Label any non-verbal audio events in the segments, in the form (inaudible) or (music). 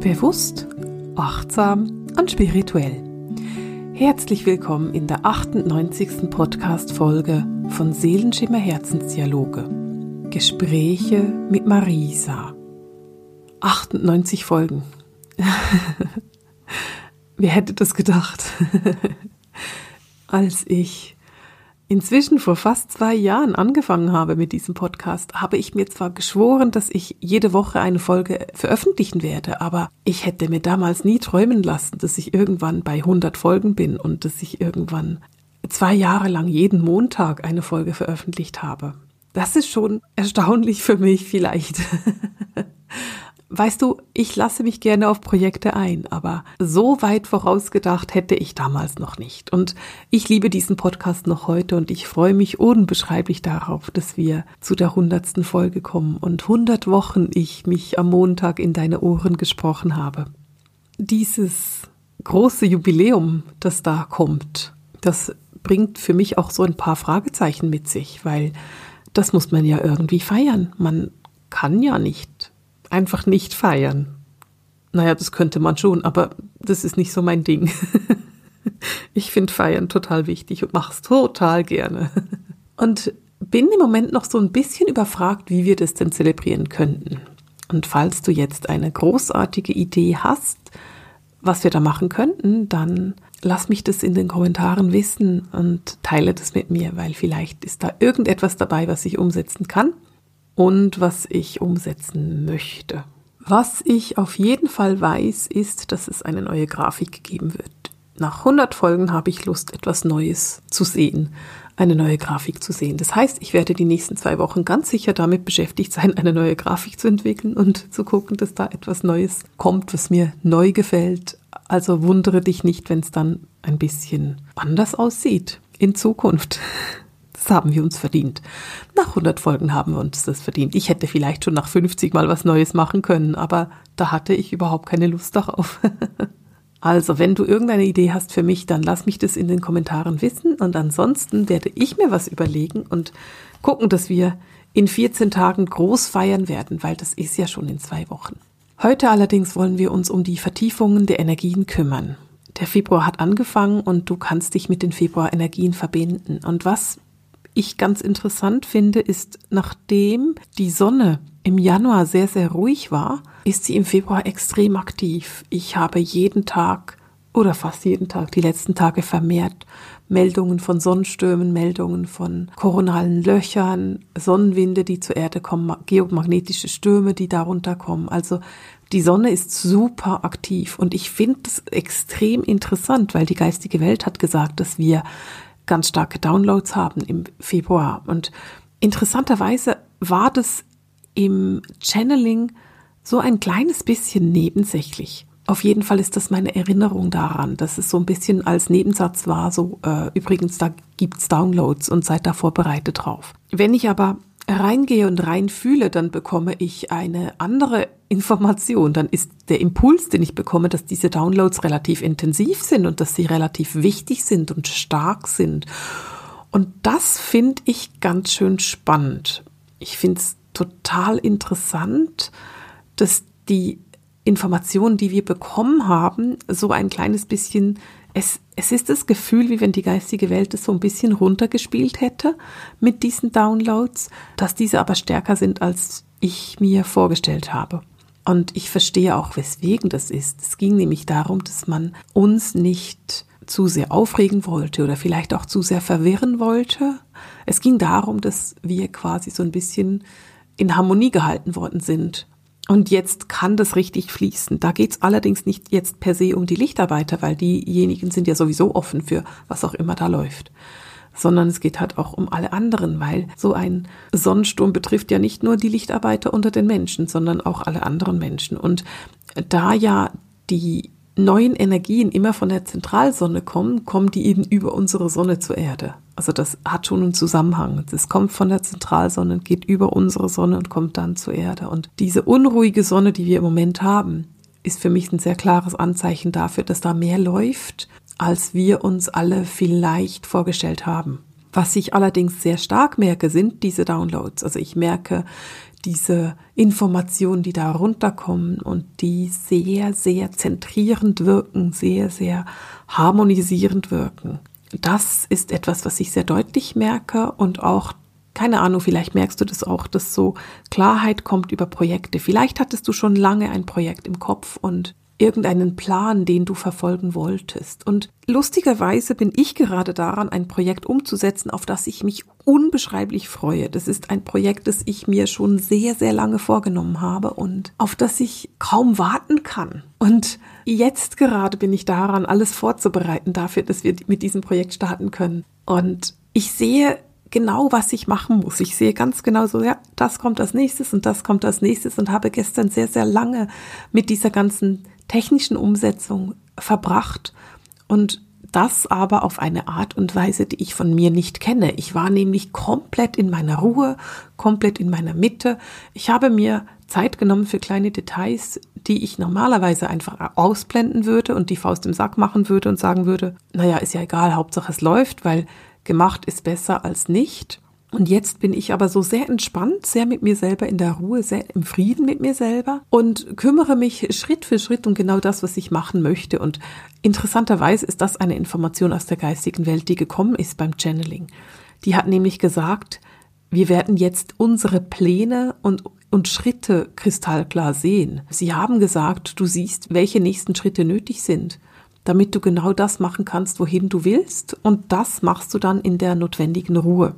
Bewusst, achtsam und spirituell. Herzlich willkommen in der 98. Podcast-Folge von Seelenschimmer Herzensdialoge. Gespräche mit Marisa. 98 Folgen. (laughs) Wer hätte das gedacht? (laughs) Als ich inzwischen vor fast zwei Jahren angefangen habe mit diesem Podcast, habe ich mir zwar geschworen, dass ich jede Woche eine Folge veröffentlichen werde, aber ich hätte mir damals nie träumen lassen, dass ich irgendwann bei 100 Folgen bin und dass ich irgendwann zwei Jahre lang jeden Montag eine Folge veröffentlicht habe. Das ist schon erstaunlich für mich vielleicht. (laughs) Weißt du, ich lasse mich gerne auf Projekte ein, aber so weit vorausgedacht hätte ich damals noch nicht. Und ich liebe diesen Podcast noch heute und ich freue mich unbeschreiblich darauf, dass wir zu der hundertsten Folge kommen und hundert Wochen ich mich am Montag in deine Ohren gesprochen habe. Dieses große Jubiläum, das da kommt, das bringt für mich auch so ein paar Fragezeichen mit sich, weil das muss man ja irgendwie feiern. Man kann ja nicht einfach nicht feiern. Naja, das könnte man schon, aber das ist nicht so mein Ding. (laughs) ich finde Feiern total wichtig und mache es total gerne. (laughs) Und bin im Moment noch so ein bisschen überfragt, wie wir das denn zelebrieren könnten. Und falls du jetzt eine großartige Idee hast, was wir da machen könnten, dann lass mich das in den Kommentaren wissen und teile das mit mir, weil vielleicht ist da irgendetwas dabei, was ich umsetzen kann und was ich umsetzen möchte. Was ich auf jeden Fall weiß, ist, dass es eine neue Grafik geben wird. Nach 100 Folgen habe ich Lust, etwas Neues zu sehen, eine neue Grafik zu sehen. Das heißt, ich werde die nächsten zwei Wochen ganz sicher damit beschäftigt sein, eine neue Grafik zu entwickeln und zu gucken, dass da etwas Neues kommt, was mir neu gefällt. Also wundere dich nicht, wenn es dann ein bisschen anders aussieht in Zukunft. (laughs) Haben wir uns verdient. Nach 100 Folgen haben wir uns das verdient. Ich hätte vielleicht schon nach 50 mal was Neues machen können, aber da hatte ich überhaupt keine Lust darauf. (laughs) Also, wenn du irgendeine Idee hast für mich, dann lass mich das in den Kommentaren wissen und ansonsten werde ich mir was überlegen und gucken, dass wir in 14 Tagen groß feiern werden, weil das ist ja schon in zwei Wochen. Heute allerdings wollen wir uns um die Vertiefungen der Energien kümmern. Der Februar hat angefangen und du kannst dich mit den Februarenergien verbinden. Und was ich ganz interessant finde, ist, nachdem die Sonne im Januar sehr, sehr ruhig war, ist sie im Februar extrem aktiv. Ich habe jeden Tag oder fast jeden Tag, die letzten Tage vermehrt Meldungen von Sonnenstürmen, Meldungen von koronalen Löchern, Sonnenwinde, die zur Erde kommen, geomagnetische Stürme, die darunter kommen. Also die Sonne ist super aktiv und ich finde es extrem interessant, weil die geistige Welt hat gesagt, dass wir ganz starke Downloads haben im Februar. Und interessanterweise war das im Channeling so ein kleines bisschen nebensächlich. Auf jeden Fall ist das meine Erinnerung daran, dass es so ein bisschen als Nebensatz war, so äh, übrigens, da gibt's Downloads und seid da vorbereitet drauf. Wenn ich aber reingehe und reinfühle, dann bekomme ich eine andere Information. Dann ist der Impuls, den ich bekomme, dass diese Downloads relativ intensiv sind und dass sie relativ wichtig sind und stark sind. Und das finde ich ganz schön spannend. Ich finde es total interessant, dass die Informationen, die wir bekommen haben, so ein kleines bisschen es, es ist das Gefühl, wie wenn die geistige Welt es so ein bisschen runtergespielt hätte mit diesen Downloads, dass diese aber stärker sind, als ich mir vorgestellt habe. Und ich verstehe auch, weswegen das ist. Es ging nämlich darum, dass man uns nicht zu sehr aufregen wollte oder vielleicht auch zu sehr verwirren wollte. Es ging darum, dass wir quasi so ein bisschen in Harmonie gehalten worden sind und jetzt kann das richtig fließen. Da geht's allerdings nicht jetzt per se um die Lichtarbeiter, weil diejenigen sind ja sowieso offen für was auch immer da läuft. Sondern es geht halt auch um alle anderen, weil so ein Sonnensturm betrifft ja nicht nur die Lichtarbeiter unter den Menschen, sondern auch alle anderen Menschen. Und da ja die neuen Energien immer von der Zentralsonne kommen, kommen die eben über unsere Sonne zur Erde. Also das hat schon einen Zusammenhang. Es kommt von der Zentralsonne, geht über unsere Sonne und kommt dann zur Erde. Und diese unruhige Sonne, die wir im Moment haben, ist für mich ein sehr klares Anzeichen dafür, dass da mehr läuft, als wir uns alle vielleicht vorgestellt haben. Was ich allerdings sehr stark merke, sind diese Downloads. Also ich merke diese Informationen, die da runterkommen und die sehr, sehr zentrierend wirken, sehr, sehr harmonisierend wirken. Das ist etwas, was ich sehr deutlich merke und auch keine Ahnung, vielleicht merkst du das auch, dass so Klarheit kommt über Projekte. Vielleicht hattest du schon lange ein Projekt im Kopf und irgendeinen Plan, den du verfolgen wolltest. Und lustigerweise bin ich gerade daran, ein Projekt umzusetzen, auf das ich mich unbeschreiblich freue. Das ist ein Projekt, das ich mir schon sehr, sehr lange vorgenommen habe und auf das ich kaum warten kann. Und jetzt gerade bin ich daran, alles vorzubereiten dafür, dass wir mit diesem Projekt starten können. Und ich sehe genau, was ich machen muss. Ich sehe ganz genau so, ja, das kommt als nächstes und das kommt als nächstes und habe gestern sehr, sehr lange mit dieser ganzen technischen Umsetzung verbracht und das aber auf eine Art und Weise, die ich von mir nicht kenne. Ich war nämlich komplett in meiner Ruhe, komplett in meiner Mitte. Ich habe mir Zeit genommen für kleine Details, die ich normalerweise einfach ausblenden würde und die Faust im Sack machen würde und sagen würde, naja, ist ja egal, Hauptsache es läuft, weil gemacht ist besser als nicht. Und jetzt bin ich aber so sehr entspannt, sehr mit mir selber in der Ruhe, sehr im Frieden mit mir selber und kümmere mich Schritt für Schritt um genau das, was ich machen möchte. Und interessanterweise ist das eine Information aus der geistigen Welt, die gekommen ist beim Channeling. Die hat nämlich gesagt, wir werden jetzt unsere Pläne und, und Schritte kristallklar sehen. Sie haben gesagt, du siehst, welche nächsten Schritte nötig sind damit du genau das machen kannst, wohin du willst. Und das machst du dann in der notwendigen Ruhe.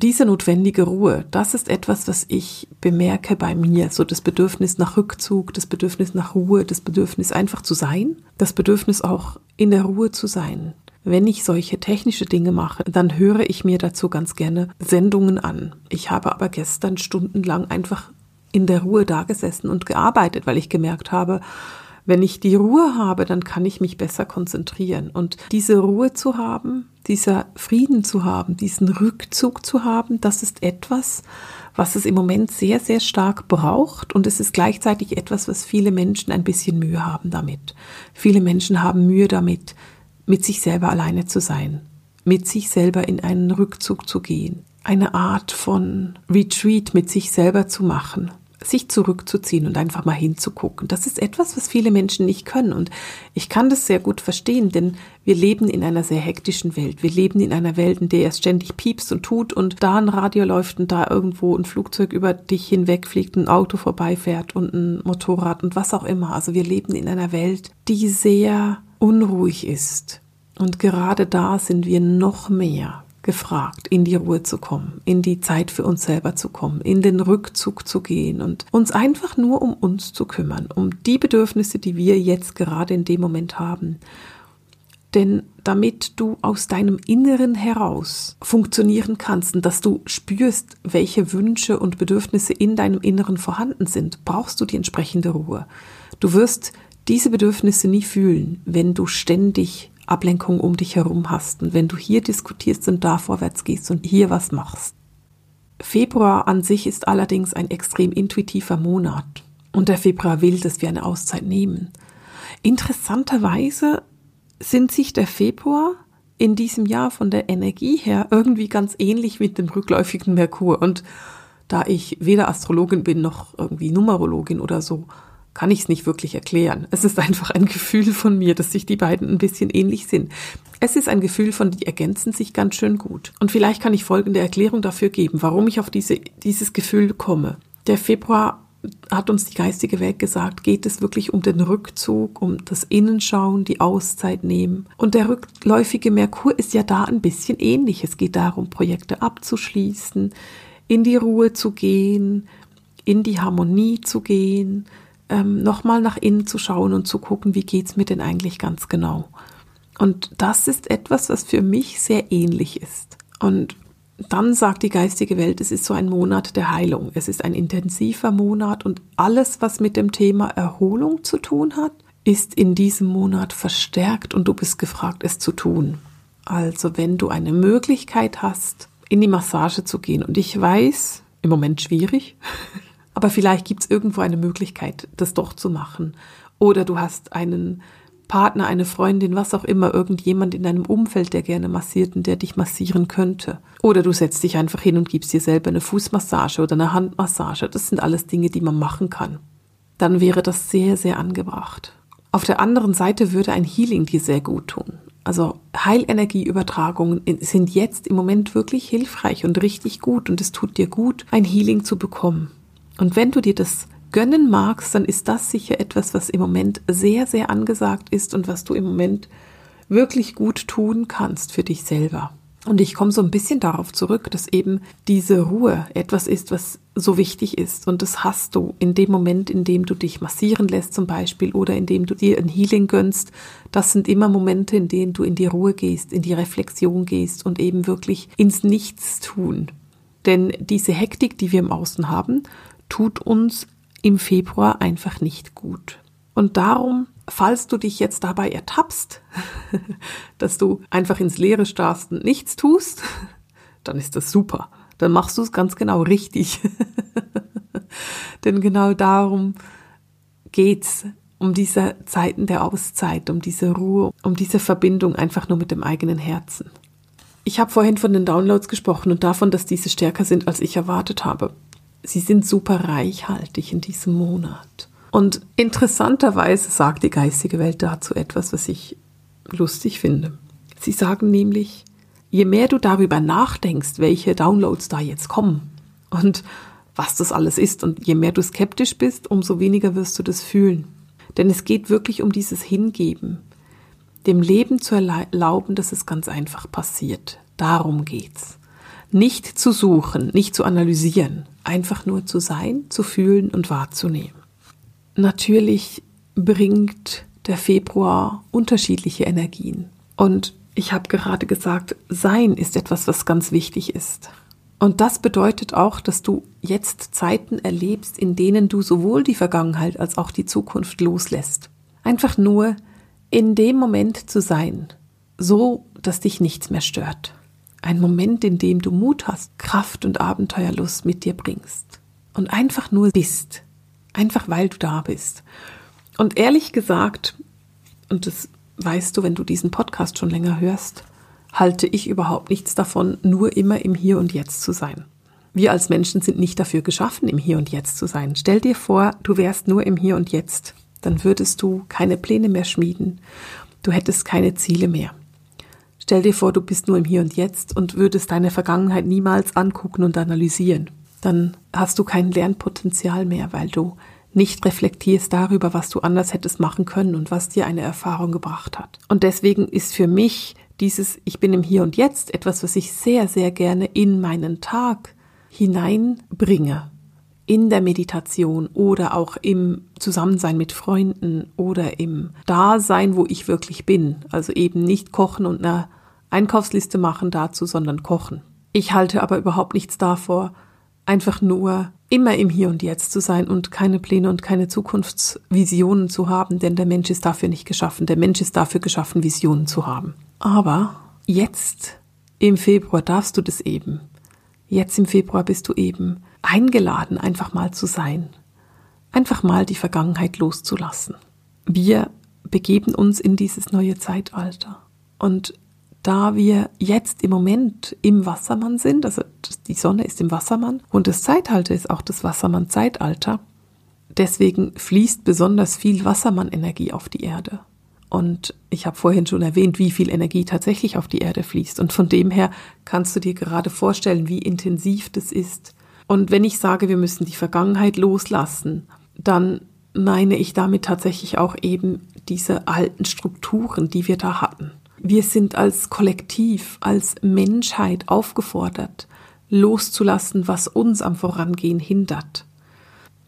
Diese notwendige Ruhe, das ist etwas, was ich bemerke bei mir. So das Bedürfnis nach Rückzug, das Bedürfnis nach Ruhe, das Bedürfnis einfach zu sein, das Bedürfnis auch in der Ruhe zu sein. Wenn ich solche technische Dinge mache, dann höre ich mir dazu ganz gerne Sendungen an. Ich habe aber gestern stundenlang einfach in der Ruhe dagesessen und gearbeitet, weil ich gemerkt habe, wenn ich die Ruhe habe, dann kann ich mich besser konzentrieren. Und diese Ruhe zu haben, dieser Frieden zu haben, diesen Rückzug zu haben, das ist etwas, was es im Moment sehr, sehr stark braucht. Und es ist gleichzeitig etwas, was viele Menschen ein bisschen Mühe haben damit. Viele Menschen haben Mühe damit, mit sich selber alleine zu sein, mit sich selber in einen Rückzug zu gehen, eine Art von Retreat mit sich selber zu machen sich zurückzuziehen und einfach mal hinzugucken. Das ist etwas, was viele Menschen nicht können. Und ich kann das sehr gut verstehen, denn wir leben in einer sehr hektischen Welt. Wir leben in einer Welt, in der es ständig piepst und tut und da ein Radio läuft und da irgendwo ein Flugzeug über dich hinwegfliegt, ein Auto vorbeifährt und ein Motorrad und was auch immer. Also wir leben in einer Welt, die sehr unruhig ist. Und gerade da sind wir noch mehr gefragt, in die Ruhe zu kommen, in die Zeit für uns selber zu kommen, in den Rückzug zu gehen und uns einfach nur um uns zu kümmern, um die Bedürfnisse, die wir jetzt gerade in dem Moment haben. Denn damit du aus deinem Inneren heraus funktionieren kannst und dass du spürst, welche Wünsche und Bedürfnisse in deinem Inneren vorhanden sind, brauchst du die entsprechende Ruhe. Du wirst diese Bedürfnisse nie fühlen, wenn du ständig Ablenkung um dich herum hast und wenn du hier diskutierst und da vorwärts gehst und hier was machst. Februar an sich ist allerdings ein extrem intuitiver Monat und der Februar will, dass wir eine Auszeit nehmen. Interessanterweise sind sich der Februar in diesem Jahr von der Energie her irgendwie ganz ähnlich mit dem rückläufigen Merkur und da ich weder Astrologin bin noch irgendwie Numerologin oder so, kann ich es nicht wirklich erklären. Es ist einfach ein Gefühl von mir, dass sich die beiden ein bisschen ähnlich sind. Es ist ein Gefühl von, die ergänzen sich ganz schön gut. Und vielleicht kann ich folgende Erklärung dafür geben, warum ich auf diese, dieses Gefühl komme. Der Februar hat uns die geistige Welt gesagt, geht es wirklich um den Rückzug, um das Innenschauen, die Auszeit nehmen. Und der rückläufige Merkur ist ja da ein bisschen ähnlich. Es geht darum, Projekte abzuschließen, in die Ruhe zu gehen, in die Harmonie zu gehen, ähm, nochmal nach innen zu schauen und zu gucken, wie geht's mir denn eigentlich ganz genau. Und das ist etwas, was für mich sehr ähnlich ist. Und dann sagt die geistige Welt, es ist so ein Monat der Heilung. Es ist ein intensiver Monat und alles, was mit dem Thema Erholung zu tun hat, ist in diesem Monat verstärkt und du bist gefragt, es zu tun. Also wenn du eine Möglichkeit hast, in die Massage zu gehen, und ich weiß, im Moment schwierig, (laughs) aber vielleicht gibt es irgendwo eine Möglichkeit, das doch zu machen. Oder du hast einen Partner, eine Freundin, was auch immer, irgendjemand in deinem Umfeld, der gerne massiert und der dich massieren könnte. Oder du setzt dich einfach hin und gibst dir selber eine Fußmassage oder eine Handmassage. Das sind alles Dinge, die man machen kann. Dann wäre das sehr, sehr angebracht. Auf der anderen Seite würde ein Healing dir sehr gut tun. Also Heilenergieübertragungen sind jetzt im Moment wirklich hilfreich und richtig gut und es tut dir gut, ein Healing zu bekommen. Und wenn du dir das gönnen magst, dann ist das sicher etwas, was im Moment sehr, sehr angesagt ist und was du im Moment wirklich gut tun kannst für dich selber. Und ich komme so ein bisschen darauf zurück, dass eben diese Ruhe etwas ist, was so wichtig ist. Und das hast du in dem Moment, in dem du dich massieren lässt zum Beispiel oder in dem du dir ein Healing gönnst. Das sind immer Momente, in denen du in die Ruhe gehst, in die Reflexion gehst und eben wirklich ins Nichts tun. Denn diese Hektik, die wir im Außen haben, tut uns im Februar einfach nicht gut. Und darum falls du dich jetzt dabei ertappst, (laughs) dass du einfach ins Leere starrst und nichts tust, (laughs) dann ist das super. Dann machst du es ganz genau richtig. (laughs) Denn genau darum geht's, um diese Zeiten der Auszeit, um diese Ruhe, um diese Verbindung einfach nur mit dem eigenen Herzen. Ich habe vorhin von den Downloads gesprochen und davon, dass diese stärker sind, als ich erwartet habe. Sie sind super reichhaltig in diesem Monat. Und interessanterweise sagt die geistige Welt dazu etwas, was ich lustig finde. Sie sagen nämlich, je mehr du darüber nachdenkst, welche Downloads da jetzt kommen und was das alles ist, und je mehr du skeptisch bist, umso weniger wirst du das fühlen. Denn es geht wirklich um dieses Hingeben, dem Leben zu erlauben, dass es ganz einfach passiert. Darum geht's. Nicht zu suchen, nicht zu analysieren, einfach nur zu sein, zu fühlen und wahrzunehmen. Natürlich bringt der Februar unterschiedliche Energien. Und ich habe gerade gesagt, Sein ist etwas, was ganz wichtig ist. Und das bedeutet auch, dass du jetzt Zeiten erlebst, in denen du sowohl die Vergangenheit als auch die Zukunft loslässt. Einfach nur in dem Moment zu sein, so dass dich nichts mehr stört. Ein Moment, in dem du Mut hast, Kraft und Abenteuerlust mit dir bringst und einfach nur bist Einfach weil du da bist. Und ehrlich gesagt, und das weißt du, wenn du diesen Podcast schon länger hörst, halte ich überhaupt nichts davon, nur immer im Hier und Jetzt zu sein. Wir als Menschen sind nicht dafür geschaffen, im Hier und Jetzt zu sein. Stell dir vor, du wärst nur im Hier und Jetzt. Dann würdest du keine Pläne mehr schmieden. Du hättest keine Ziele mehr. Stell dir vor, du bist nur im Hier und Jetzt und würdest deine Vergangenheit niemals angucken und analysieren dann hast du kein Lernpotenzial mehr, weil du nicht reflektierst darüber, was du anders hättest machen können und was dir eine Erfahrung gebracht hat. Und deswegen ist für mich dieses Ich bin im Hier und Jetzt etwas, was ich sehr, sehr gerne in meinen Tag hineinbringe. In der Meditation oder auch im Zusammensein mit Freunden oder im Dasein, wo ich wirklich bin. Also eben nicht kochen und eine Einkaufsliste machen dazu, sondern kochen. Ich halte aber überhaupt nichts davor, einfach nur immer im Hier und Jetzt zu sein und keine Pläne und keine Zukunftsvisionen zu haben, denn der Mensch ist dafür nicht geschaffen. Der Mensch ist dafür geschaffen, Visionen zu haben. Aber jetzt im Februar darfst du das eben. Jetzt im Februar bist du eben eingeladen, einfach mal zu sein. Einfach mal die Vergangenheit loszulassen. Wir begeben uns in dieses neue Zeitalter. Und da wir jetzt im Moment im Wassermann sind, also die Sonne ist im Wassermann und das Zeitalter ist auch das Wassermann-Zeitalter, deswegen fließt besonders viel Wassermann-Energie auf die Erde. Und ich habe vorhin schon erwähnt, wie viel Energie tatsächlich auf die Erde fließt. Und von dem her kannst du dir gerade vorstellen, wie intensiv das ist. Und wenn ich sage, wir müssen die Vergangenheit loslassen, dann meine ich damit tatsächlich auch eben diese alten Strukturen, die wir da hatten. Wir sind als Kollektiv, als Menschheit aufgefordert, loszulassen, was uns am Vorangehen hindert.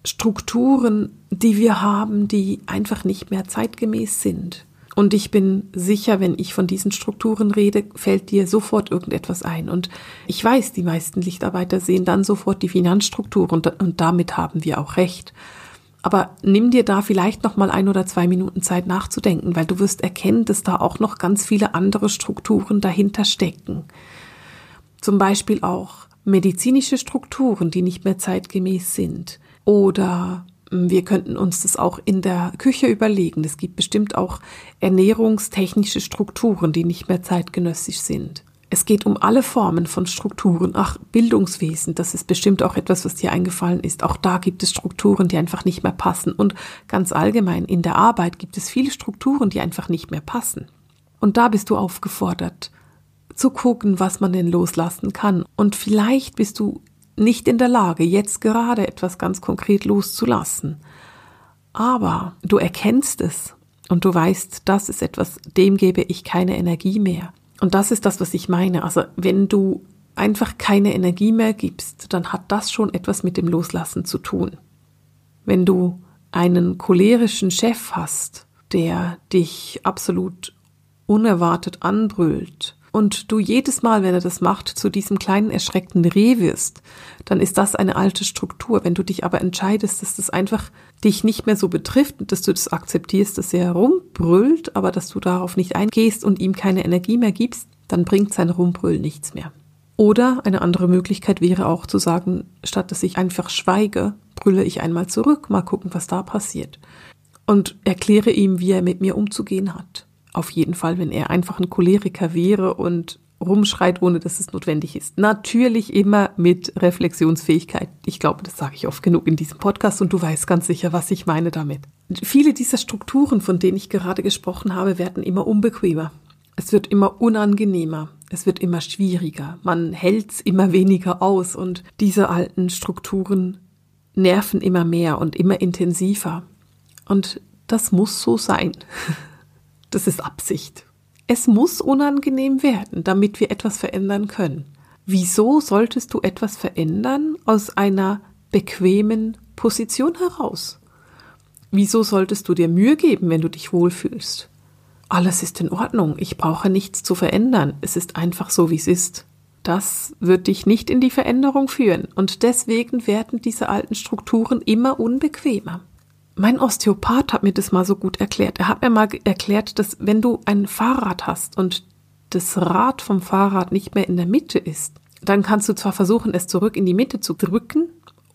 Strukturen, die wir haben, die einfach nicht mehr zeitgemäß sind. Und ich bin sicher, wenn ich von diesen Strukturen rede, fällt dir sofort irgendetwas ein. Und ich weiß, die meisten Lichtarbeiter sehen dann sofort die Finanzstruktur und, und damit haben wir auch recht. Aber nimm dir da vielleicht noch mal ein oder zwei Minuten Zeit nachzudenken, weil du wirst erkennen, dass da auch noch ganz viele andere Strukturen dahinter stecken. Zum Beispiel auch medizinische Strukturen, die nicht mehr zeitgemäß sind oder Wir könnten uns das auch in der Küche überlegen. Es gibt bestimmt auch ernährungstechnische Strukturen, die nicht mehr zeitgenössisch sind. Es geht um alle Formen von Strukturen. Ach, Bildungswesen, das ist bestimmt auch etwas, was dir eingefallen ist. Auch da gibt es Strukturen, die einfach nicht mehr passen. Und ganz allgemein in der Arbeit gibt es viele Strukturen, die einfach nicht mehr passen. Und da bist du aufgefordert, zu gucken, was man denn loslassen kann. Und vielleicht bist du nicht in der Lage, jetzt gerade etwas ganz konkret loszulassen. Aber du erkennst es und du weißt, das ist etwas, dem gebe ich keine Energie mehr. Und das ist das, was ich meine. Also wenn du einfach keine Energie mehr gibst, dann hat das schon etwas mit dem Loslassen zu tun. Wenn du einen cholerischen Chef hast, der dich absolut unerwartet anbrüllt und du jedes Mal, wenn er das macht, zu diesem kleinen erschreckten Reh wirst, dann ist das eine alte Struktur. Wenn du dich aber entscheidest, dass das einfach dich nicht mehr so betrifft, dass du das akzeptierst, dass er rumbrüllt, aber dass du darauf nicht eingehst und ihm keine Energie mehr gibst, dann bringt sein Rumbrüllen nichts mehr. Oder eine andere Möglichkeit wäre auch zu sagen, statt dass ich einfach schweige, brülle ich einmal zurück, mal gucken, was da passiert. Und erkläre ihm, wie er mit mir umzugehen hat. Auf jeden Fall, wenn er einfach ein Choleriker wäre und rumschreit, ohne dass es notwendig ist. Natürlich immer mit Reflexionsfähigkeit. Ich glaube, das sage ich oft genug in diesem Podcast und du weißt ganz sicher, was ich meine damit. Viele dieser Strukturen, von denen ich gerade gesprochen habe, werden immer unbequemer. Es wird immer unangenehmer. Es wird immer schwieriger. Man hält's immer weniger aus und diese alten Strukturen nerven immer mehr und immer intensiver. Und das muss so sein. (laughs) Das ist Absicht. Es muss unangenehm werden, damit wir etwas verändern können. Wieso solltest du etwas verändern aus einer bequemen Position heraus? Wieso solltest du dir Mühe geben, wenn du dich wohlfühlst? Alles ist in Ordnung, ich brauche nichts zu verändern, es ist einfach so, wie es ist. Das wird dich nicht in die Veränderung führen und deswegen werden diese alten Strukturen immer unbequemer. Mein Osteopath hat mir das mal so gut erklärt. Er hat mir mal erklärt, dass wenn du ein Fahrrad hast und das Rad vom Fahrrad nicht mehr in der Mitte ist, dann kannst du zwar versuchen, es zurück in die Mitte zu drücken,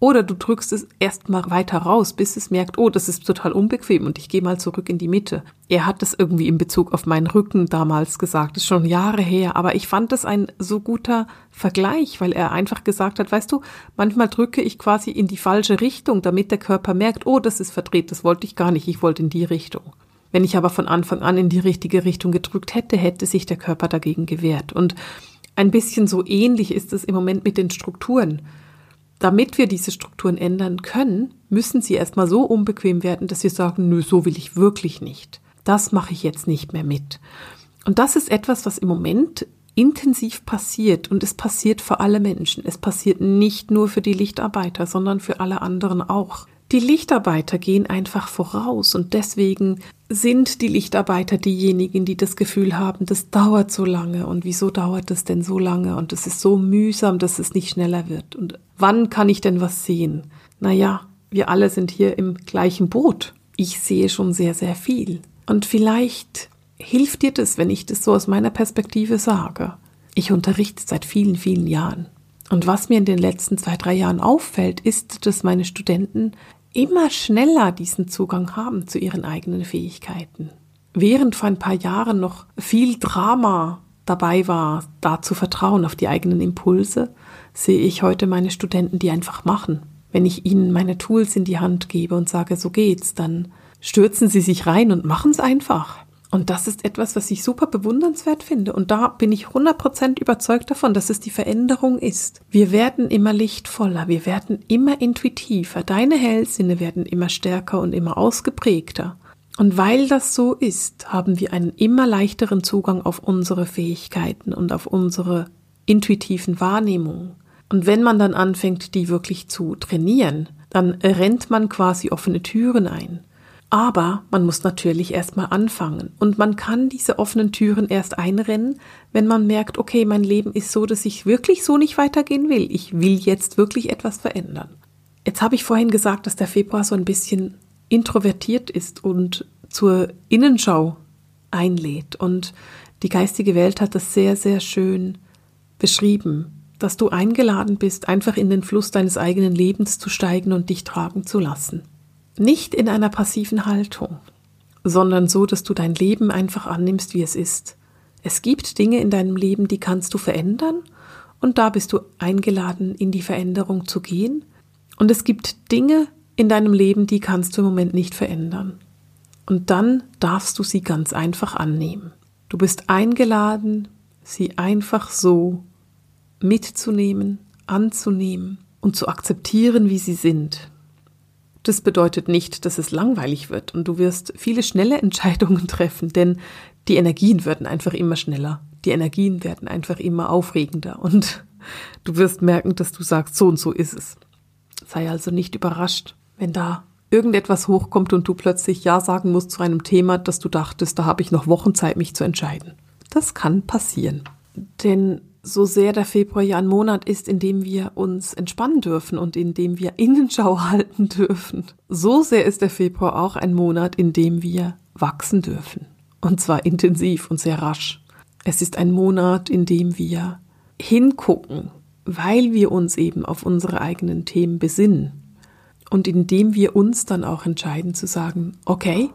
oder du drückst es erstmal weiter raus, bis es merkt, oh, das ist total unbequem und ich gehe mal zurück in die Mitte. Er hat das irgendwie in Bezug auf meinen Rücken damals gesagt, das ist schon Jahre her, aber ich fand das ein so guter Vergleich, weil er einfach gesagt hat, weißt du, manchmal drücke ich quasi in die falsche Richtung, damit der Körper merkt, oh, das ist verdreht, das wollte ich gar nicht, ich wollte in die Richtung. Wenn ich aber von Anfang an in die richtige Richtung gedrückt hätte, hätte sich der Körper dagegen gewehrt. Und ein bisschen so ähnlich ist es im Moment mit den Strukturen damit wir diese Strukturen ändern können, müssen sie erstmal so unbequem werden, dass sie sagen, nö, so will ich wirklich nicht. Das mache ich jetzt nicht mehr mit. Und das ist etwas, was im Moment intensiv passiert und es passiert für alle Menschen. Es passiert nicht nur für die Lichtarbeiter, sondern für alle anderen auch. Die Lichtarbeiter gehen einfach voraus und deswegen sind die Lichtarbeiter diejenigen, die das Gefühl haben, das dauert so lange und wieso dauert es denn so lange und es ist so mühsam, dass es nicht schneller wird und wann kann ich denn was sehen? Naja, wir alle sind hier im gleichen Boot. Ich sehe schon sehr, sehr viel. Und vielleicht hilft dir das, wenn ich das so aus meiner Perspektive sage. Ich unterrichte seit vielen, vielen Jahren. Und was mir in den letzten zwei, drei Jahren auffällt, ist, dass meine Studenten immer schneller diesen Zugang haben zu ihren eigenen Fähigkeiten. Während vor ein paar Jahren noch viel Drama dabei war, da zu vertrauen auf die eigenen Impulse, sehe ich heute meine Studenten, die einfach machen. Wenn ich ihnen meine Tools in die Hand gebe und sage, so geht's, dann stürzen sie sich rein und machen es einfach. Und das ist etwas, was ich super bewundernswert finde. Und da bin ich 100% überzeugt davon, dass es die Veränderung ist. Wir werden immer lichtvoller, wir werden immer intuitiver, deine Hellsinne werden immer stärker und immer ausgeprägter. Und weil das so ist, haben wir einen immer leichteren Zugang auf unsere Fähigkeiten und auf unsere intuitiven Wahrnehmungen. Und wenn man dann anfängt, die wirklich zu trainieren, dann rennt man quasi offene Türen ein. Aber man muss natürlich erstmal anfangen. Und man kann diese offenen Türen erst einrennen, wenn man merkt, okay, mein Leben ist so, dass ich wirklich so nicht weitergehen will. Ich will jetzt wirklich etwas verändern. Jetzt habe ich vorhin gesagt, dass der Februar so ein bisschen introvertiert ist und zur Innenschau einlädt. Und die geistige Welt hat das sehr, sehr schön beschrieben, dass du eingeladen bist, einfach in den Fluss deines eigenen Lebens zu steigen und dich tragen zu lassen. nicht in einer passiven Haltung, sondern so, dass du dein Leben einfach annimmst, wie es ist. Es gibt Dinge in deinem Leben, die kannst du verändern und da bist du eingeladen, in die Veränderung zu gehen. Und es gibt Dinge in deinem Leben, die kannst du im Moment nicht verändern. Und dann darfst du sie ganz einfach annehmen. Du bist eingeladen, sie einfach so mitzunehmen, anzunehmen und zu akzeptieren, wie sie sind. Das bedeutet nicht, dass es langweilig wird und du wirst viele schnelle (laughs) Entscheidungen treffen, denn die Energien werden einfach immer schneller. Die Energien werden einfach immer aufregender und du wirst merken, dass du sagst, so und so ist es. Sei also nicht überrascht, wenn da irgendetwas hochkommt und du plötzlich Ja sagen musst zu einem Thema, das du dachtest, da habe ich noch Wochen Zeit, mich zu entscheiden. Das kann passieren. Denn so sehr der Februar ja ein Monat ist, in dem wir uns entspannen dürfen und in dem wir Innenschau (laughs) halten dürfen, so sehr ist der Februar auch ein Monat, in dem wir wachsen dürfen. Und zwar intensiv und sehr rasch. Es ist ein Monat, in dem wir hingucken, weil wir uns eben auf unsere eigenen Themen besinnen und indem wir uns dann auch entscheiden zu sagen, okay,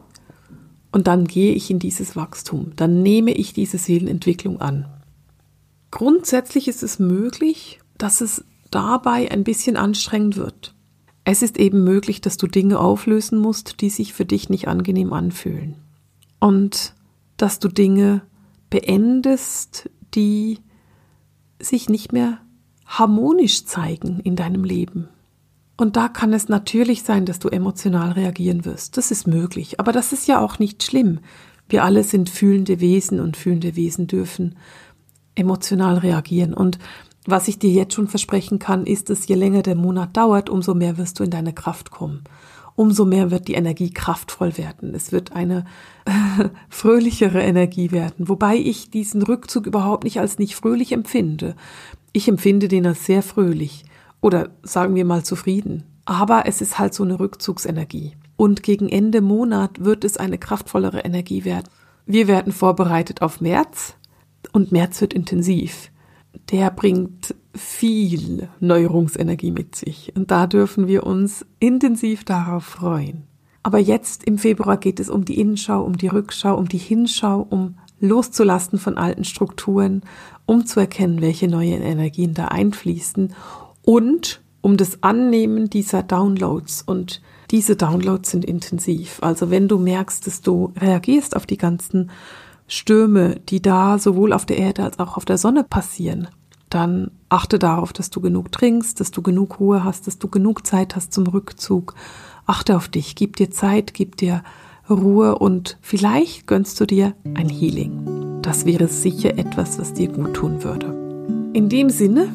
und dann gehe ich in dieses Wachstum, dann nehme ich diese Seelenentwicklung an. Grundsätzlich ist es möglich, dass es dabei ein bisschen anstrengend wird. Es ist eben möglich, dass du Dinge auflösen musst, die sich für dich nicht angenehm anfühlen. Und dass du Dinge beendest, die sich nicht mehr harmonisch zeigen in deinem Leben. Und da kann es natürlich sein, dass du emotional reagieren wirst. Das ist möglich. Aber das ist ja auch nicht schlimm. Wir alle sind fühlende Wesen und fühlende Wesen dürfen emotional reagieren. Und was ich dir jetzt schon versprechen kann, ist, dass je länger der Monat dauert, umso mehr wirst du in deine Kraft kommen. Umso mehr wird die Energie kraftvoll werden. Es wird eine (laughs) fröhlichere Energie werden. Wobei ich diesen Rückzug überhaupt nicht als nicht fröhlich empfinde. Ich empfinde den als sehr fröhlich oder sagen wir mal zufrieden. Aber es ist halt so eine Rückzugsenergie. Und gegen Ende Monat wird es eine kraftvollere Energie werden. Wir werden vorbereitet auf März und März wird intensiv. Der bringt viel Neuerungsenergie mit sich und da dürfen wir uns intensiv darauf freuen. Aber jetzt im Februar geht es um die Innenschau, um die Rückschau, um die Hinschau, um loszulassen von alten Strukturen, um zu erkennen, welche neuen Energien da einfließen und um das Annehmen dieser Downloads. Und diese Downloads sind intensiv. Also wenn du merkst, dass du reagierst auf die ganzen Stürme, die da sowohl auf der Erde als auch auf der Sonne passieren, dann achte darauf, dass du genug trinkst, dass du genug Ruhe hast, dass du genug Zeit hast zum Rückzug. Achte auf dich, gib dir Zeit, gib dir Ruhe und vielleicht gönnst du dir ein Healing. Das wäre sicher etwas, was dir gut tun würde. In dem Sinne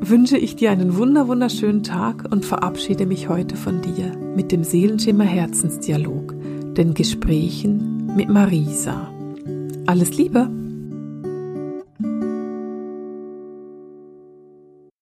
wünsche ich dir einen wunder wunderschönen Tag und verabschiede mich heute von dir mit dem Seelenschimmer Herzensdialog, den Gesprächen mit Marisa. Alles Liebe!